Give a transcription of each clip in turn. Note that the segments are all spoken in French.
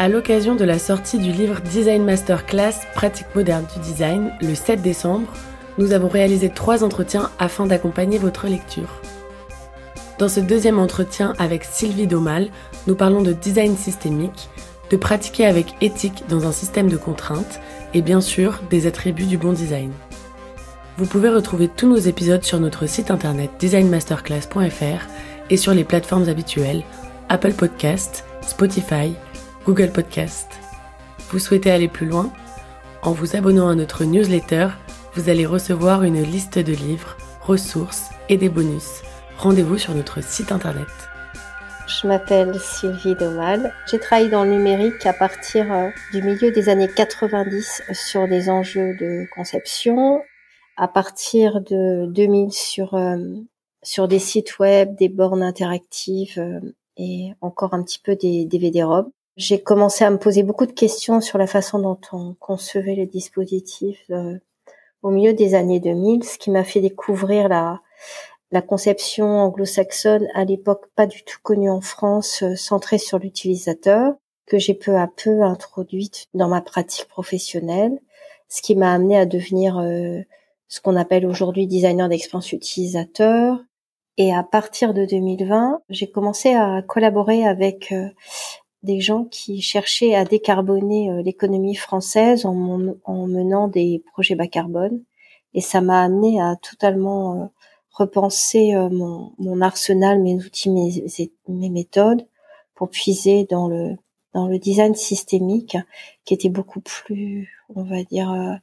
À l'occasion de la sortie du livre Design Masterclass Pratique moderne du design le 7 décembre, nous avons réalisé trois entretiens afin d'accompagner votre lecture. Dans ce deuxième entretien avec Sylvie Domal, nous parlons de design systémique, de pratiquer avec éthique dans un système de contraintes et bien sûr des attributs du bon design. Vous pouvez retrouver tous nos épisodes sur notre site internet designmasterclass.fr et sur les plateformes habituelles Apple Podcast, Spotify, Google Podcast. Vous souhaitez aller plus loin? En vous abonnant à notre newsletter, vous allez recevoir une liste de livres, ressources et des bonus. Rendez-vous sur notre site internet. Je m'appelle Sylvie Domal. J'ai travaillé dans le numérique à partir euh, du milieu des années 90 sur des enjeux de conception, à partir de 2000 sur euh, sur des sites web, des bornes interactives euh, et encore un petit peu des DVD-ROM. J'ai commencé à me poser beaucoup de questions sur la façon dont on concevait les dispositifs au milieu des années 2000, ce qui m'a fait découvrir la conception anglo-saxonne à l'époque pas du tout connue en France, euh, centrée sur l'utilisateur, que j'ai peu à peu introduite dans ma pratique professionnelle, ce qui m'a amené à devenir euh, ce qu'on appelle aujourd'hui designer d'expérience utilisateur. Et à partir de 2020, j'ai commencé à collaborer avec euh, des gens qui cherchaient à décarboner l'économie française en, en, menant des projets bas carbone. Et ça m'a amené à totalement repenser euh, mon, arsenal, mes outils, mes, méthodes pour puiser dans le design systémique qui était beaucoup plus, on va dire, euh,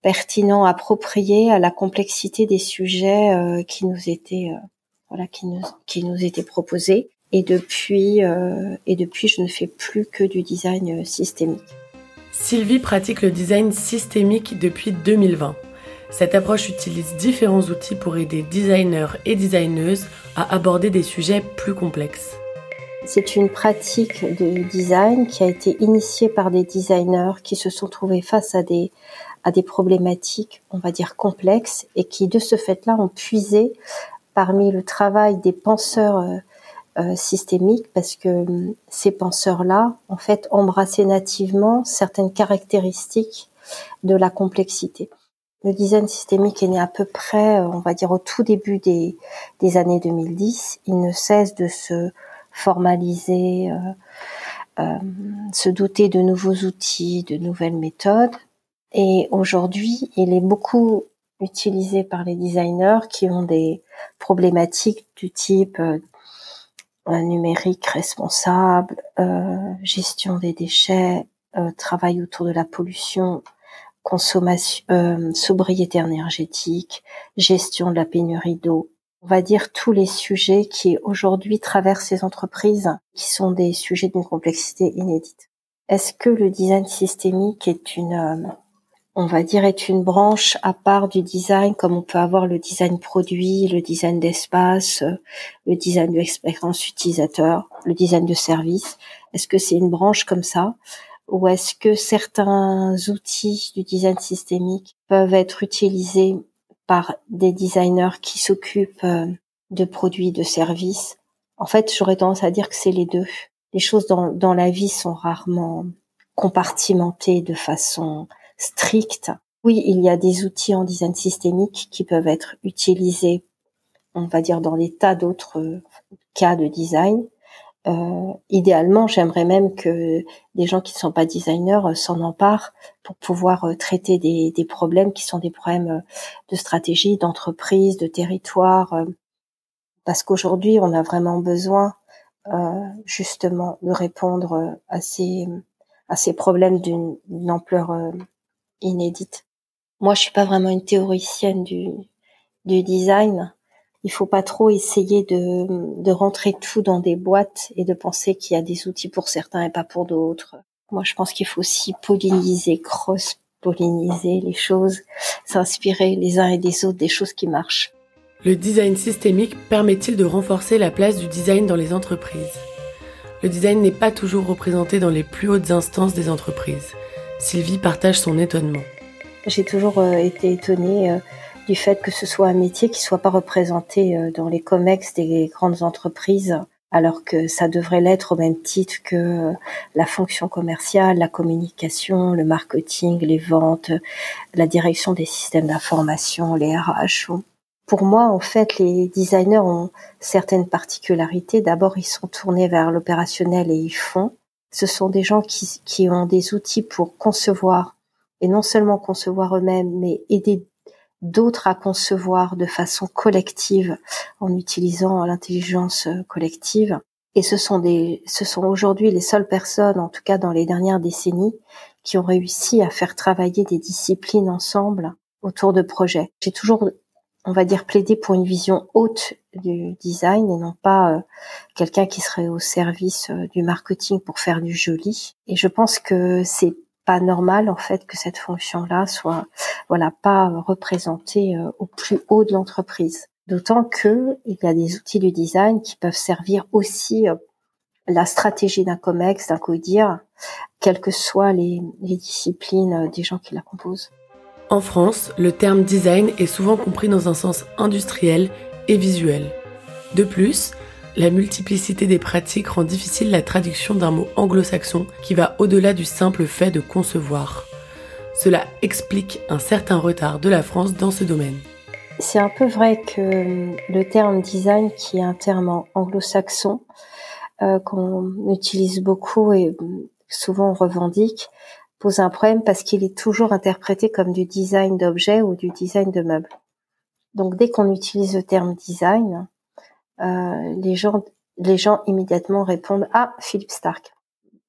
pertinent, approprié à la complexité des sujets euh, qui nous étaient voilà qui nous étaient proposés. Et depuis et depuis, je ne fais plus que du design systémique. Sylvie pratique le design systémique depuis 2020. Cette approche utilise différents outils pour aider designers et designeuses à aborder des sujets plus complexes. C'est une pratique de design qui a été initiée par des designers qui se sont trouvés face à des, à des problématiques, on va dire, complexes et qui, de ce fait-là, ont puisé parmi le travail des penseurs euh, systémiques parce que euh, ces penseurs-là, en fait, embrassaient nativement certaines caractéristiques de la complexité. Le design systémique est né à peu près, euh, on va dire, au tout début des, années 2010. Il ne cesse de se formaliser, euh, euh, se doter de nouveaux outils, de nouvelles méthodes. Et aujourd'hui, il est beaucoup utilisé par les designers qui ont des problématiques du type numérique responsable, gestion des déchets, travail autour de la pollution, consommation, euh, sobriété énergétique, gestion de la pénurie d'eau. On va dire tous les sujets qui aujourd'hui traversent ces entreprises, qui sont des sujets d'une complexité inédite. Est-ce que le design systémique est une, euh, on va dire, est une branche à part du design, comme on peut avoir le design produit, le design d'espace, le design de l'expérience utilisateur, le design de service. Est-ce que c'est une branche comme ça? Ou est-ce que certains outils du design systémique peuvent être utilisés par des designers qui s'occupent euh, de produits, de services? En fait, j'aurais tendance à dire que c'est les deux. Les choses dans, dans la vie sont rarement compartimentées de façon stricte. Oui, il y a des outils en design systémique qui peuvent être utilisés, on va dire, dans des tas d'autres cas de design, euh, idéalement, j'aimerais même que des gens qui ne sont pas designers euh, s'en emparent pour pouvoir euh, traiter des, des, problèmes qui sont des problèmes de stratégie, d'entreprise, de territoire. parce qu'aujourd'hui, on a vraiment besoin justement de répondre à ces, à ces problèmes d'une ampleur inédite. Moi, je suis pas vraiment une théoricienne du, du design il faut pas trop essayer de, de rentrer tout dans des boîtes et de penser qu'il y a des outils pour certains et pas pour d'autres. Moi, je pense qu'il faut aussi polliniser, cross-polliniser les choses, s'inspirer les uns et des autres des choses qui marchent. Le design systémique permet-il de renforcer la place du design dans les entreprises? Le design n'est pas toujours représenté dans les plus hautes instances des entreprises. Sylvie partage son étonnement. J'ai toujours euh, été étonnée euh, du fait que ce soit un métier qui soit pas représenté euh, dans les comex des grandes entreprises. alors que ça devrait l'être au même titre que la fonction commerciale, la communication, le marketing, les ventes, la direction des systèmes d'information, les RH. Pour moi, en fait, les designers ont certaines particularités. D'abord, ils sont tournés vers l'opérationnel et ils font. Ce sont des gens qui, qui ont des outils pour concevoir et non seulement concevoir eux-mêmes, mais aider d'autres à concevoir de façon collective en utilisant l'intelligence euh, collective. Et ce sont des, ce sont aujourd'hui les seules personnes, en tout cas dans les dernières décennies, qui ont réussi à faire travailler des disciplines ensemble autour de projets. J'ai toujours, on va dire, plaidé pour une vision haute du design et non pas euh, quelqu'un qui serait au service euh, du marketing pour faire du joli. Et je pense que c'est pas normal en fait que cette fonction-là soit voilà pas représentée euh, au plus haut de l'entreprise. D'autant que il y a des outils du design qui peuvent servir aussi la stratégie d'un comex, d'un codir, quelles que soient les, disciplines des gens qui la composent. En France, le terme design est souvent compris dans un sens industriel et visuel. De plus, la multiplicité des pratiques rend difficile la traduction d'un mot anglo-saxon qui va au-delà du simple fait de concevoir. Cela explique un certain retard de la France dans ce domaine. C'est un peu vrai que le terme design, qui est un terme anglo-saxon, euh, qu'on utilise beaucoup et souvent on revendique, pose un problème parce qu'il est toujours interprété comme du design d'objets ou du design de meubles. Donc dès qu'on utilise le terme design, euh, les gens les gens immédiatement répondent ah Philippe Stark.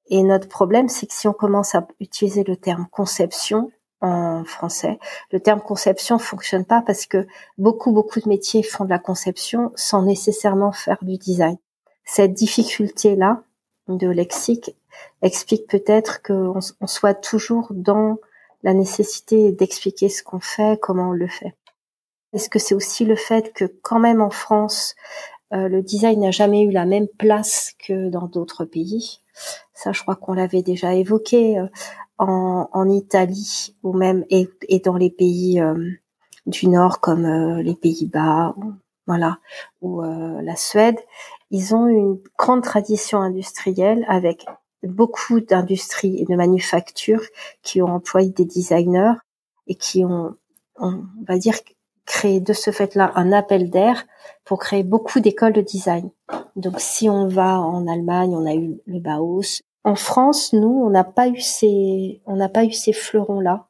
Et notre problème, c'est que si on commence à utiliser le terme conception en français, le terme conception fonctionne pas parce que beaucoup beaucoup de métiers font de la conception sans nécessairement faire du design. Cette difficulté là de lexique explique peut-être qu'on on soit toujours dans la nécessité d'expliquer ce qu'on fait, comment on le fait. Est-ce que c'est aussi le fait que quand même en France, euh, le design n'a jamais eu la même place que dans d'autres pays? Ça, je crois qu'on l'avait déjà évoqué euh, en, en, Italie ou même et, et dans les pays euh, du Nord comme les Pays-Bas, voilà, ou la Suède. Ils ont une grande tradition industrielle avec beaucoup d'industries et de manufactures qui ont employé des designers et qui ont, on va dire, créé de ce fait-là un appel d'air pour créer beaucoup d'écoles de design. Donc si on va en Allemagne, on a eu le Bauhaus. En France, nous, on n'a pas eu ces, on n'a pas eu ces fleurons-là.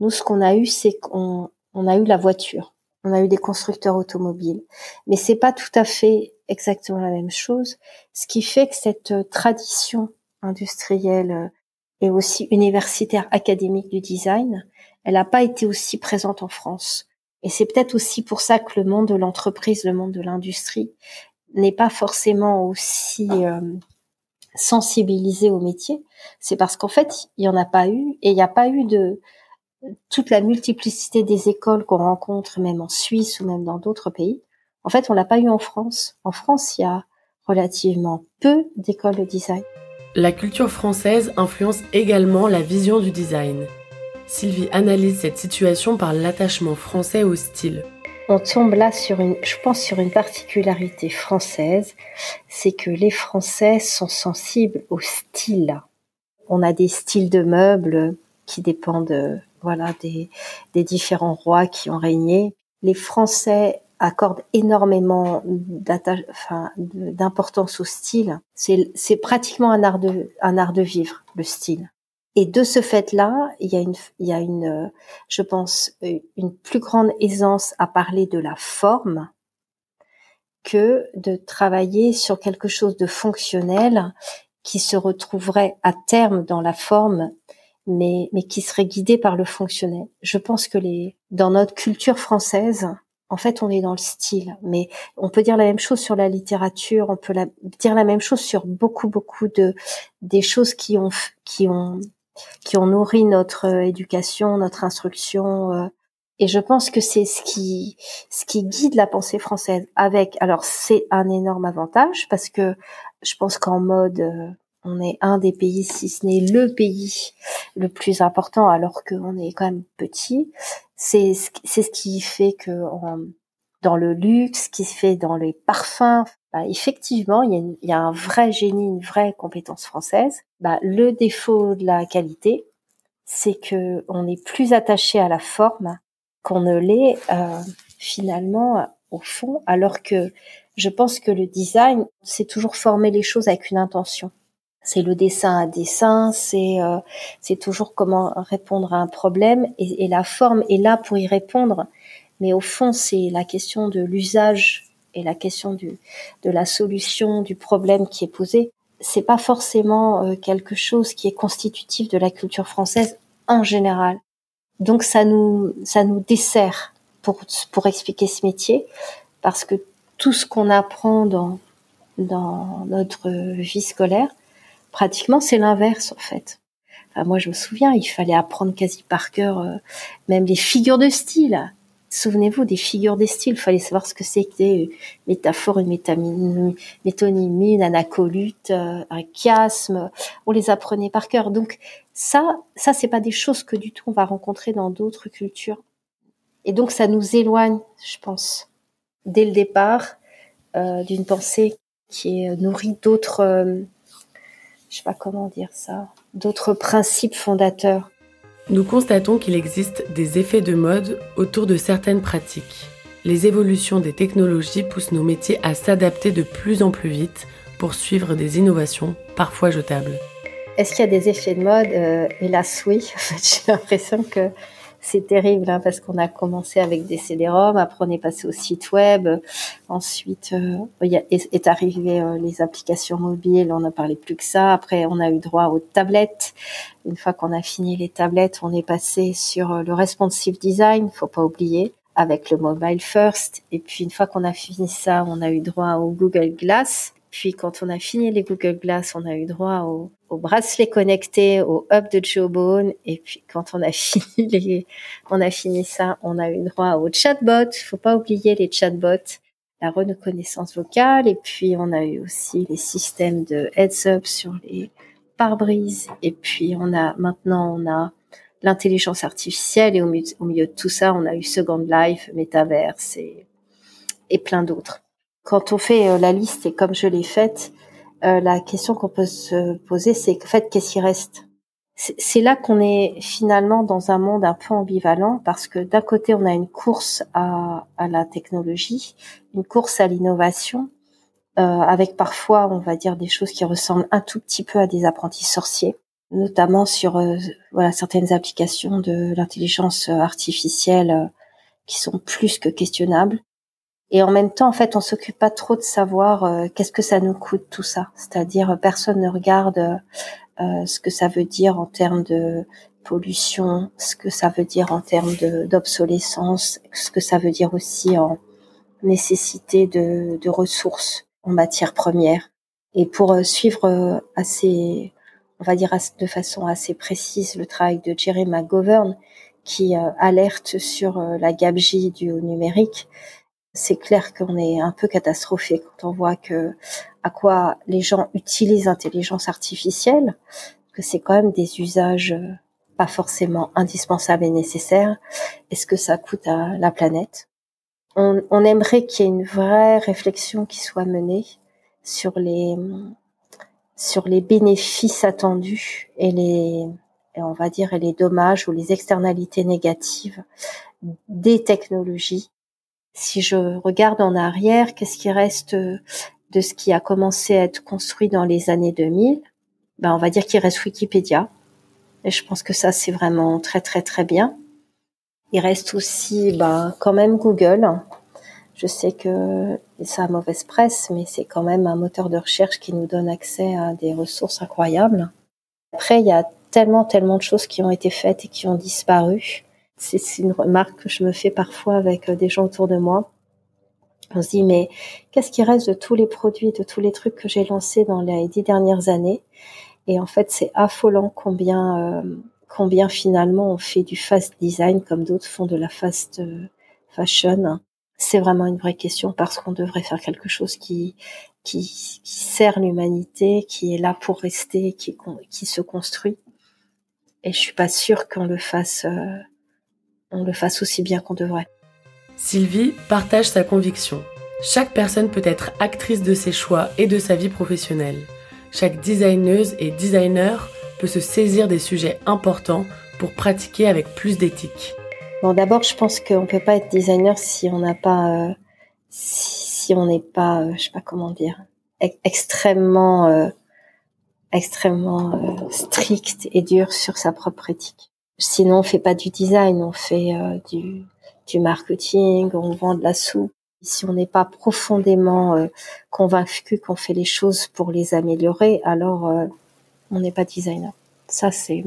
Nous, ce qu'on a eu, c'est qu'on on a eu la voiture. On a eu des constructeurs automobiles. Mais c'est pas tout à fait exactement la même chose. Ce qui fait que cette tradition industrielle et aussi universitaire académique du design, elle n'a pas été aussi présente en France. Et c'est peut-être aussi pour ça que le monde de l'entreprise, le monde de l'industrie n'est pas forcément aussi euh, sensibilisé au métier. C'est parce qu'en fait, il n'y en a pas eu et il n'y a pas eu de toute la multiplicité des écoles qu'on rencontre même en Suisse ou même dans d'autres pays. En fait, on l'a pas eu en France. En France, il y a relativement peu d'écoles de design. La culture française influence également la vision du design. Sylvie analyse cette situation par l'attachement français au style. On tombe là sur une, je pense, sur une particularité française, c'est que les Français sont sensibles au style. On a des styles de meubles qui dépendent, voilà, des, des différents rois qui ont régné. Les Français accordent énormément d'importance au style. C'est pratiquement un art de, un art de vivre, le style. Et de ce fait-là, il y a une, il y a une, je pense, euh, une plus grande aisance à parler de la forme que de travailler sur quelque chose de fonctionnel qui se retrouverait à terme dans la forme, mais, mais qui serait guidé par le fonctionnel. Je pense que les, dans notre culture française, en fait, on est dans le style, mais on peut dire la même chose sur la littérature, on peut dire la même chose sur beaucoup, beaucoup de des choses qui ont qui ont qui ont nourri notre euh, éducation, notre instruction. Euh, et je pense que c'est ce qui, ce qui guide la pensée française. Avec, alors c'est un énorme avantage parce que je pense qu'en mode, euh, on est un des pays, si ce n'est le pays le plus important, alors qu'on est quand même petit. C'est, c'est ce qui fait que dans le luxe, qui se fait dans les parfums. Bah, effectivement, il y, a il y, a un vrai génie, une vraie compétence française. Bah, le défaut de la qualité, c'est que on est plus attaché à la forme qu'on ne l'est euh, finalement au fond, alors que je pense que le design, c'est toujours former les choses avec une intention. C'est le dessin à dessin, c'est euh, toujours comment répondre à un problème et, et, la forme est là pour y répondre. Mais au fond, c'est la question de l'usage et la question du de la solution du problème qui est posé. C'est pas forcément euh, quelque chose qui est constitutif de la culture française en général. Donc ça nous ça nous dessert pour pour expliquer ce métier parce que tout ce qu'on apprend dans, dans notre vie scolaire, pratiquement c'est l'inverse en fait. Enfin, moi je me souviens, il fallait apprendre quasi par cœur euh, même les figures de style. Souvenez-vous des figures de style, il fallait savoir ce que c'était une métaphore, une métonymie, une anacolute, euh, un chiasme. On les apprenait par cœur. Donc ça, ça c'est pas des choses que du tout on va rencontrer dans d'autres cultures. Et donc ça nous éloigne, je pense, dès le départ euh, d'une pensée qui est nourrie d'autres, je sais pas comment dire ça, d'autres principes fondateurs. Nous constatons qu'il existe des effets de mode autour de certaines pratiques. Les évolutions des technologies poussent nos métiers à s'adapter de plus en plus vite pour suivre des innovations parfois jetables. Est-ce qu'il y a des effets de mode euh, Hélas oui. En fait, j'ai l'impression que c'est terrible hein, parce qu'on a commencé avec des CD-ROM, après on est passé au site web, ensuite euh, est, arrivé euh, les applications mobiles, on n'a parlé plus que ça. Après on a eu droit aux tablettes. Une fois qu'on a fini les tablettes, on est passé sur euh, le responsive design, faut pas oublier avec le mobile first. Et puis une fois qu'on a fini ça, on a eu droit au Google Glass. Puis quand on a fini les Google Glass, on a eu droit au, bracelet connecté, au hub de Jawbone. Et puis quand on a fini les, on a fini ça, on a eu droit au chatbot. Faut pas oublier les chatbots, la reconnaissance vocale. Et puis on a eu aussi les systèmes de heads up sur les pare-brises. Et puis on a maintenant on a l'intelligence artificielle et au milieu, de tout ça, on a eu Second Life, Metaverse et, et plein d'autres quand on fait euh, la liste et comme je l'ai faite, euh, la question qu'on peut se poser, c'est en fait qu'est-ce qui reste? C'est là qu'on est finalement dans un monde un peu ambivalent parce que d'un côté on a une course à, à la technologie, une course à l'innovation, euh, avec parfois on va dire des choses qui ressemblent un tout petit peu à des apprentis sorciers, notamment sur euh, voilà certaines applications de l'intelligence artificielle euh, qui sont plus que questionnables. Et en même temps, en fait, on s'occupe pas trop de savoir euh, qu'est-ce que ça nous coûte tout ça. C'est-à-dire, personne ne regarde euh, ce que ça veut dire en termes de pollution, ce que ça veut dire en termes d'obsolescence, ce que ça veut dire aussi en nécessité de, de ressources en matière première. Et pour euh, suivre assez, on va dire de façon assez précise le travail de Jerry McGovern, qui alerte sur la gabegie du numérique, c'est clair qu'on est un peu catastrophé quand on voit que à quoi les gens utilisent l'intelligence artificielle, que c'est quand même des usages euh, pas forcément indispensables et nécessaires. Est-ce que ça coûte à la planète? On, aimerait qu'il y ait une vraie réflexion qui soit menée sur les sur les bénéfices attendus et les on va dire et les dommages ou les externalités négatives des technologies si je regarde en arrière, qu'est-ce qui reste euh, de ce qui a commencé à être construit dans les années 2000 Ben, on va dire qu'il reste Wikipédia. Et je pense que ça, c'est vraiment très, très, très bien. Il reste aussi, ben, quand même Google. Je sais que ça a mauvaise presse, mais c'est quand même un moteur de recherche qui nous donne accès à des ressources incroyables. Après, il y a tellement, tellement de choses qui ont été faites et qui ont disparu c'est une remarque que je me fais parfois avec euh, des gens autour de moi. On se dit, mais qu'est-ce qui reste de tous les produits, de tous les trucs que j'ai lancés dans les dix dernières années? Et en fait, c'est affolant combien, euh, combien finalement on fait du fast design comme d'autres font de la fast euh, fashion. C'est vraiment une vraie question parce qu'on devrait faire quelque chose qui, qui, qui sert l'humanité, qui est là pour rester, qui, qui se construit. Et je suis pas sûre qu'on le fasse on le fasse aussi bien qu'on devrait. Sylvie partage sa conviction. Chaque personne peut être actrice de ses choix et de sa vie professionnelle. Chaque designeuse et designer peut se saisir des sujets importants pour pratiquer avec plus d'éthique. Bon, d'abord, je pense qu'on ne peut pas être designer si on n'a pas, euh, si, on n'est pas, euh, je sais pas comment dire, extrêmement, euh, extrêmement strict et dur sur sa propre éthique. Sinon, on fait pas du design, on fait du, du marketing, on vend de la soupe. Si on n'est pas profondément convaincu qu'on fait les choses pour les améliorer, alors on n'est pas designer. Ça, c'est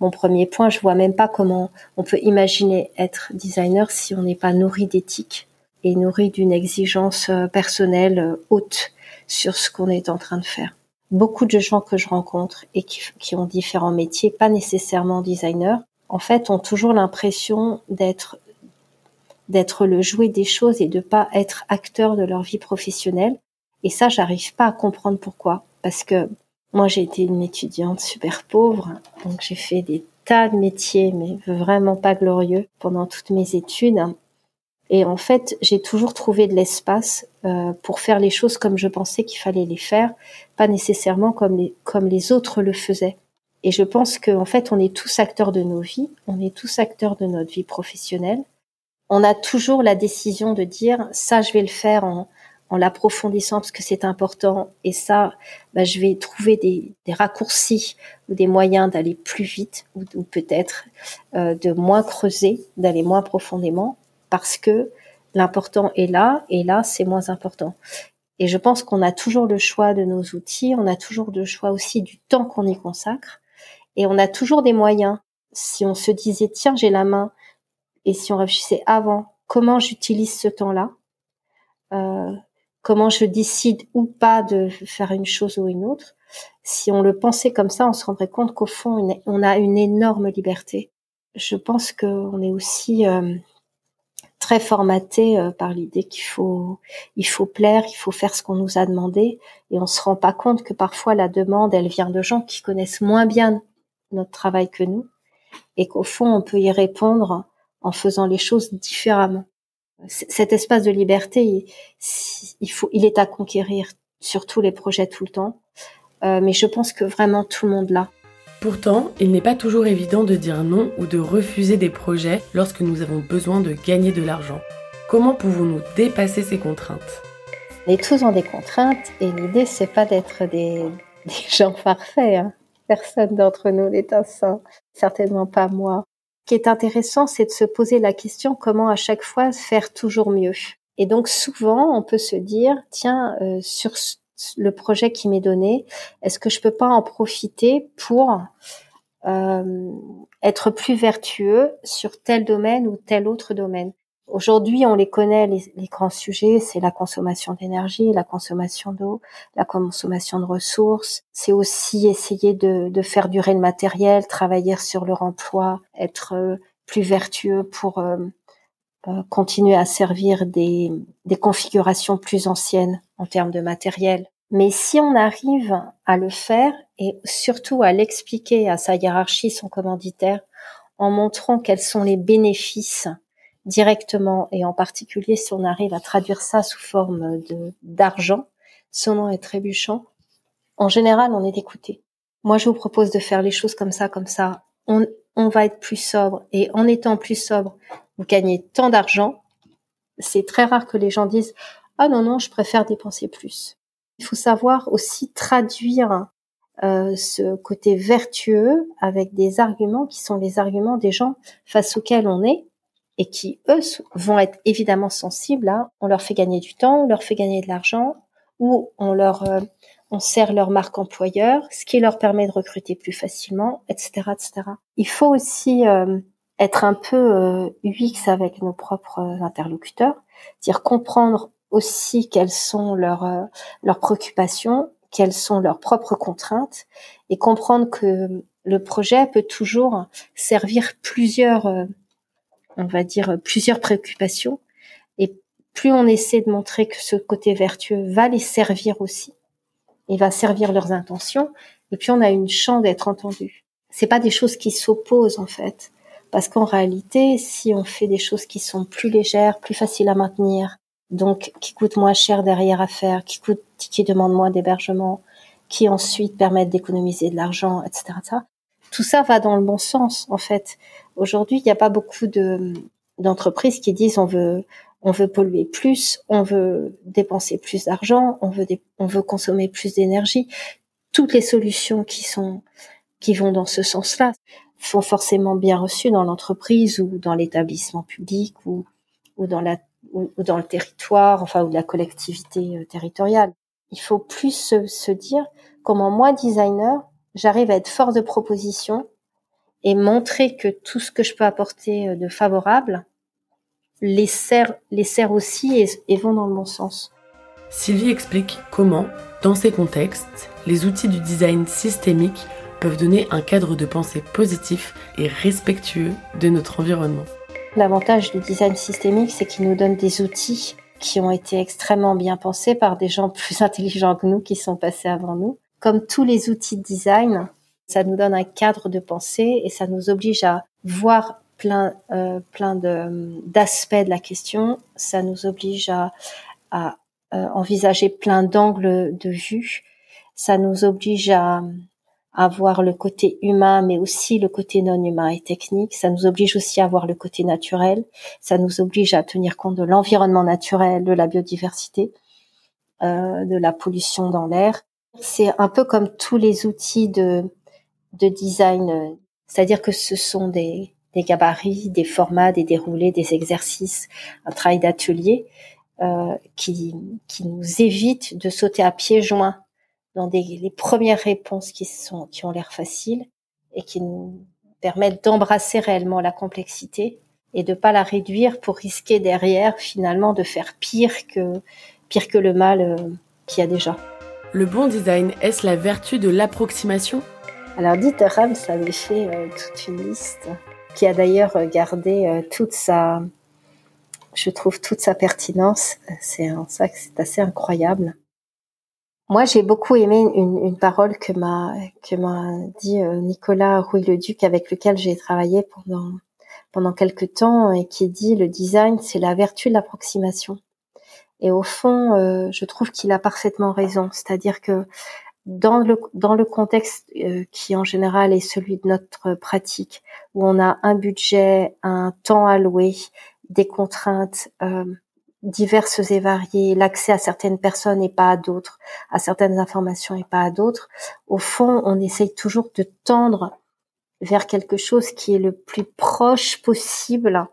mon premier point. Je vois même pas comment on peut imaginer être designer si on n'est pas nourri d'éthique et nourri d'une exigence euh, personnelle euh, haute sur ce qu'on est en train de faire. Beaucoup de gens que je rencontre et qui, ont différents métiers, pas nécessairement designers, en fait, ont toujours l'impression d'être d'être le jouet des choses et de pas être acteur de leur vie professionnelle. Et ça, j'arrive pas à comprendre pourquoi. Parce que moi, j'ai été une étudiante super pauvre, donc j'ai fait des tas de métiers, mais vraiment pas glorieux pendant toutes mes études. Et en fait, j'ai toujours trouvé de l'espace euh, pour faire les choses comme je pensais qu'il fallait les faire, pas nécessairement comme les, comme les autres le faisaient. Et je pense qu'en fait, on est tous acteurs de nos vies, on est tous acteurs de notre vie professionnelle. On a toujours la décision de dire ça, je vais le faire en, en l'approfondissant parce que c'est important. Et ça, bah, je vais trouver des, raccourcis ou des moyens d'aller plus vite ou, peut-être euh, de moins creuser, d'aller moins profondément parce que l'important est là et là, c'est moins important. Et je pense qu'on a toujours le choix de nos outils, on a toujours le choix aussi du temps qu'on y consacre et on a toujours des moyens. Si on se disait, tiens, j'ai la main, et si on réfléchissait avant, comment j'utilise ce temps-là, euh, comment je décide ou pas de faire une chose ou une autre. Si on le pensait comme ça, on se rendrait compte qu'au fond, on a une énorme liberté. Je pense qu'on est aussi euh, très formaté euh, par l'idée qu'il faut, il faut plaire, il faut faire ce qu'on nous a demandé, et on se rend pas compte que parfois la demande, elle vient de gens qui connaissent moins bien notre travail que nous, et qu'au fond, on peut y répondre en faisant les choses différemment cet espace de liberté, il, faut, il est à conquérir sur tous les projets tout le temps. Euh, mais je pense que vraiment tout le monde l'a. Pourtant, il n'est pas toujours évident de dire non ou de refuser des projets lorsque nous avons besoin de gagner de l'argent. Comment pouvons-nous dépasser ces contraintes? On est tous ont des contraintes et l'idée c'est pas d'être des, gens parfaits. Hein. Personne d'entre nous n'est un saint, certainement pas moi. Ce qui est intéressant, c'est de se poser la question comment à chaque fois faire toujours mieux. Et donc souvent, on peut se dire, tiens, euh, sur le projet qui m'est donné, est-ce que je peux pas en profiter pour euh, être plus vertueux sur tel domaine ou tel autre domaine? Aujourd'hui, on les connaît, les, grands sujets, c'est la consommation d'énergie, la consommation d'eau, la consommation de ressources. C'est aussi essayer de, faire durer le matériel, travailler sur leur emploi, être euh, plus vertueux pour euh, euh, continuer à servir des configurations plus anciennes en termes de matériel. Mais si on arrive à le faire et surtout à l'expliquer à sa hiérarchie, son commanditaire, en montrant quels sont les bénéfices directement et en particulier si on arrive à traduire ça sous forme de d'argent, sonnant et trébuchant, en général, on est écouté. Moi, je vous propose de faire les choses comme ça, comme ça. On, on va être plus sobre et en étant plus sobre, vous gagnez tant d'argent. C'est très rare que les gens disent ah non non, je préfère dépenser plus. Il faut savoir aussi traduire euh, ce côté vertueux avec des arguments qui sont les arguments des gens face auxquels on est et qui, eux, vont être évidemment sensibles à, on leur fait gagner du temps, on leur fait gagner de l'argent, ou on leur, euh, on sert leur marque employeur, ce qui leur permet de recruter plus facilement, etc., etc. Il faut aussi euh, être un peu euh, UX avec nos propres interlocuteurs, dire comprendre aussi quelles sont leurs, euh, leurs préoccupations, quelles sont leurs propres contraintes, et comprendre que le projet peut toujours servir plusieurs on va dire, plusieurs préoccupations. Et plus on essaie de montrer que ce côté vertueux va les servir aussi, et va servir leurs intentions, et puis on a une chance d'être entendu. C'est pas des choses qui s'opposent en fait. Parce qu'en réalité, si on fait des choses qui sont plus légères, plus faciles à maintenir, donc qui coûtent moins cher derrière à faire, qui coûtent, qui demandent moins d'hébergement, qui ensuite permettent d'économiser de l'argent, etc., Tout ça va dans le bon sens, en fait. Aujourd'hui, il n'y a pas beaucoup de d'entreprises qui disent on veut on veut polluer plus, on veut dépenser plus d'argent, on veut on veut consommer plus d'énergie. Toutes les solutions qui sont qui vont dans ce sens-là sont forcément bien reçues dans l'entreprise ou dans l'établissement public ou ou dans la ou, dans le territoire, enfin ou la collectivité euh, territoriale. Il faut plus se, se dire comment moi designer, j'arrive à être fort de proposition et montrer que tout ce que je peux apporter euh, de favorable les sert, les sert aussi et, et vont dans le bon sens. Sylvie explique comment, dans ces contextes, les outils du design systémique peuvent donner un cadre de pensée positif et respectueux de notre environnement. L'avantage du design systémique, c'est qu'il nous donne des outils qui ont été extrêmement bien pensés par des gens plus intelligents que nous qui sont passés avant nous. Comme tous les outils de design, ça nous donne un cadre de pensée et ça nous oblige à voir plein, euh, plein d'aspects de, la question. Ça nous oblige à, à euh, envisager plein d'angles de vue. Ça nous oblige à, à voir le côté humain, mais aussi le côté non humain et technique. Ça nous oblige aussi à voir le côté naturel. Ça nous oblige à tenir compte de l'environnement naturel, de la biodiversité, euh, de la pollution dans l'air. C'est un peu comme tous les outils de, de design, c'est-à-dire que ce sont des, des gabarits, des formats, des déroulés, des exercices, un travail d'atelier euh, qui, qui nous évite de sauter à pieds joints dans des, les premières réponses qui sont qui ont l'air faciles et qui nous permettent d'embrasser réellement la complexité et de pas la réduire pour risquer derrière finalement de faire pire que pire que le mal euh, qu'il y a déjà. Le bon design, est-ce la vertu de l'approximation? Alors Dieter Rams avait fait euh, toute une liste qui a d'ailleurs gardé euh, toute sa, je trouve toute sa pertinence. C'est en ça que c'est assez incroyable. Moi, j'ai beaucoup aimé une, une parole que m'a que m'a dit euh, Nicolas Rouille-le-Duc, avec lequel j'ai travaillé pendant pendant quelques temps, et qui dit le design, c'est la vertu de l'approximation. Et au fond, euh, je trouve qu'il a parfaitement raison. C'est-à-dire que dans le, dans le contexte euh, qui en général est celui de notre pratique, où on a un budget, un temps alloué, des contraintes euh, diverses et variées, l'accès à certaines personnes et pas à d'autres, à certaines informations et pas à d'autres, au fond, on essaye toujours de tendre vers quelque chose qui est le plus proche possible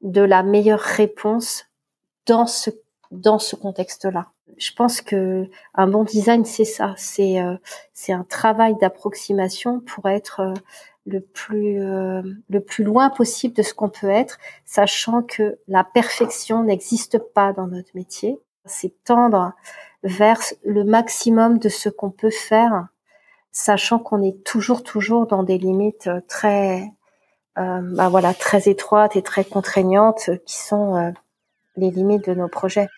de la meilleure réponse dans ce dans ce contexte-là. Je pense que un bon design, c'est ça, c'est euh, c'est un travail d'approximation pour être euh, le plus euh, le plus loin possible de ce qu'on peut être, sachant que la perfection n'existe pas dans notre métier. C'est tendre vers le maximum de ce qu'on peut faire, sachant qu'on est toujours toujours dans des limites très bah voilà très étroites et très contraignantes qui sont les limites de nos projets.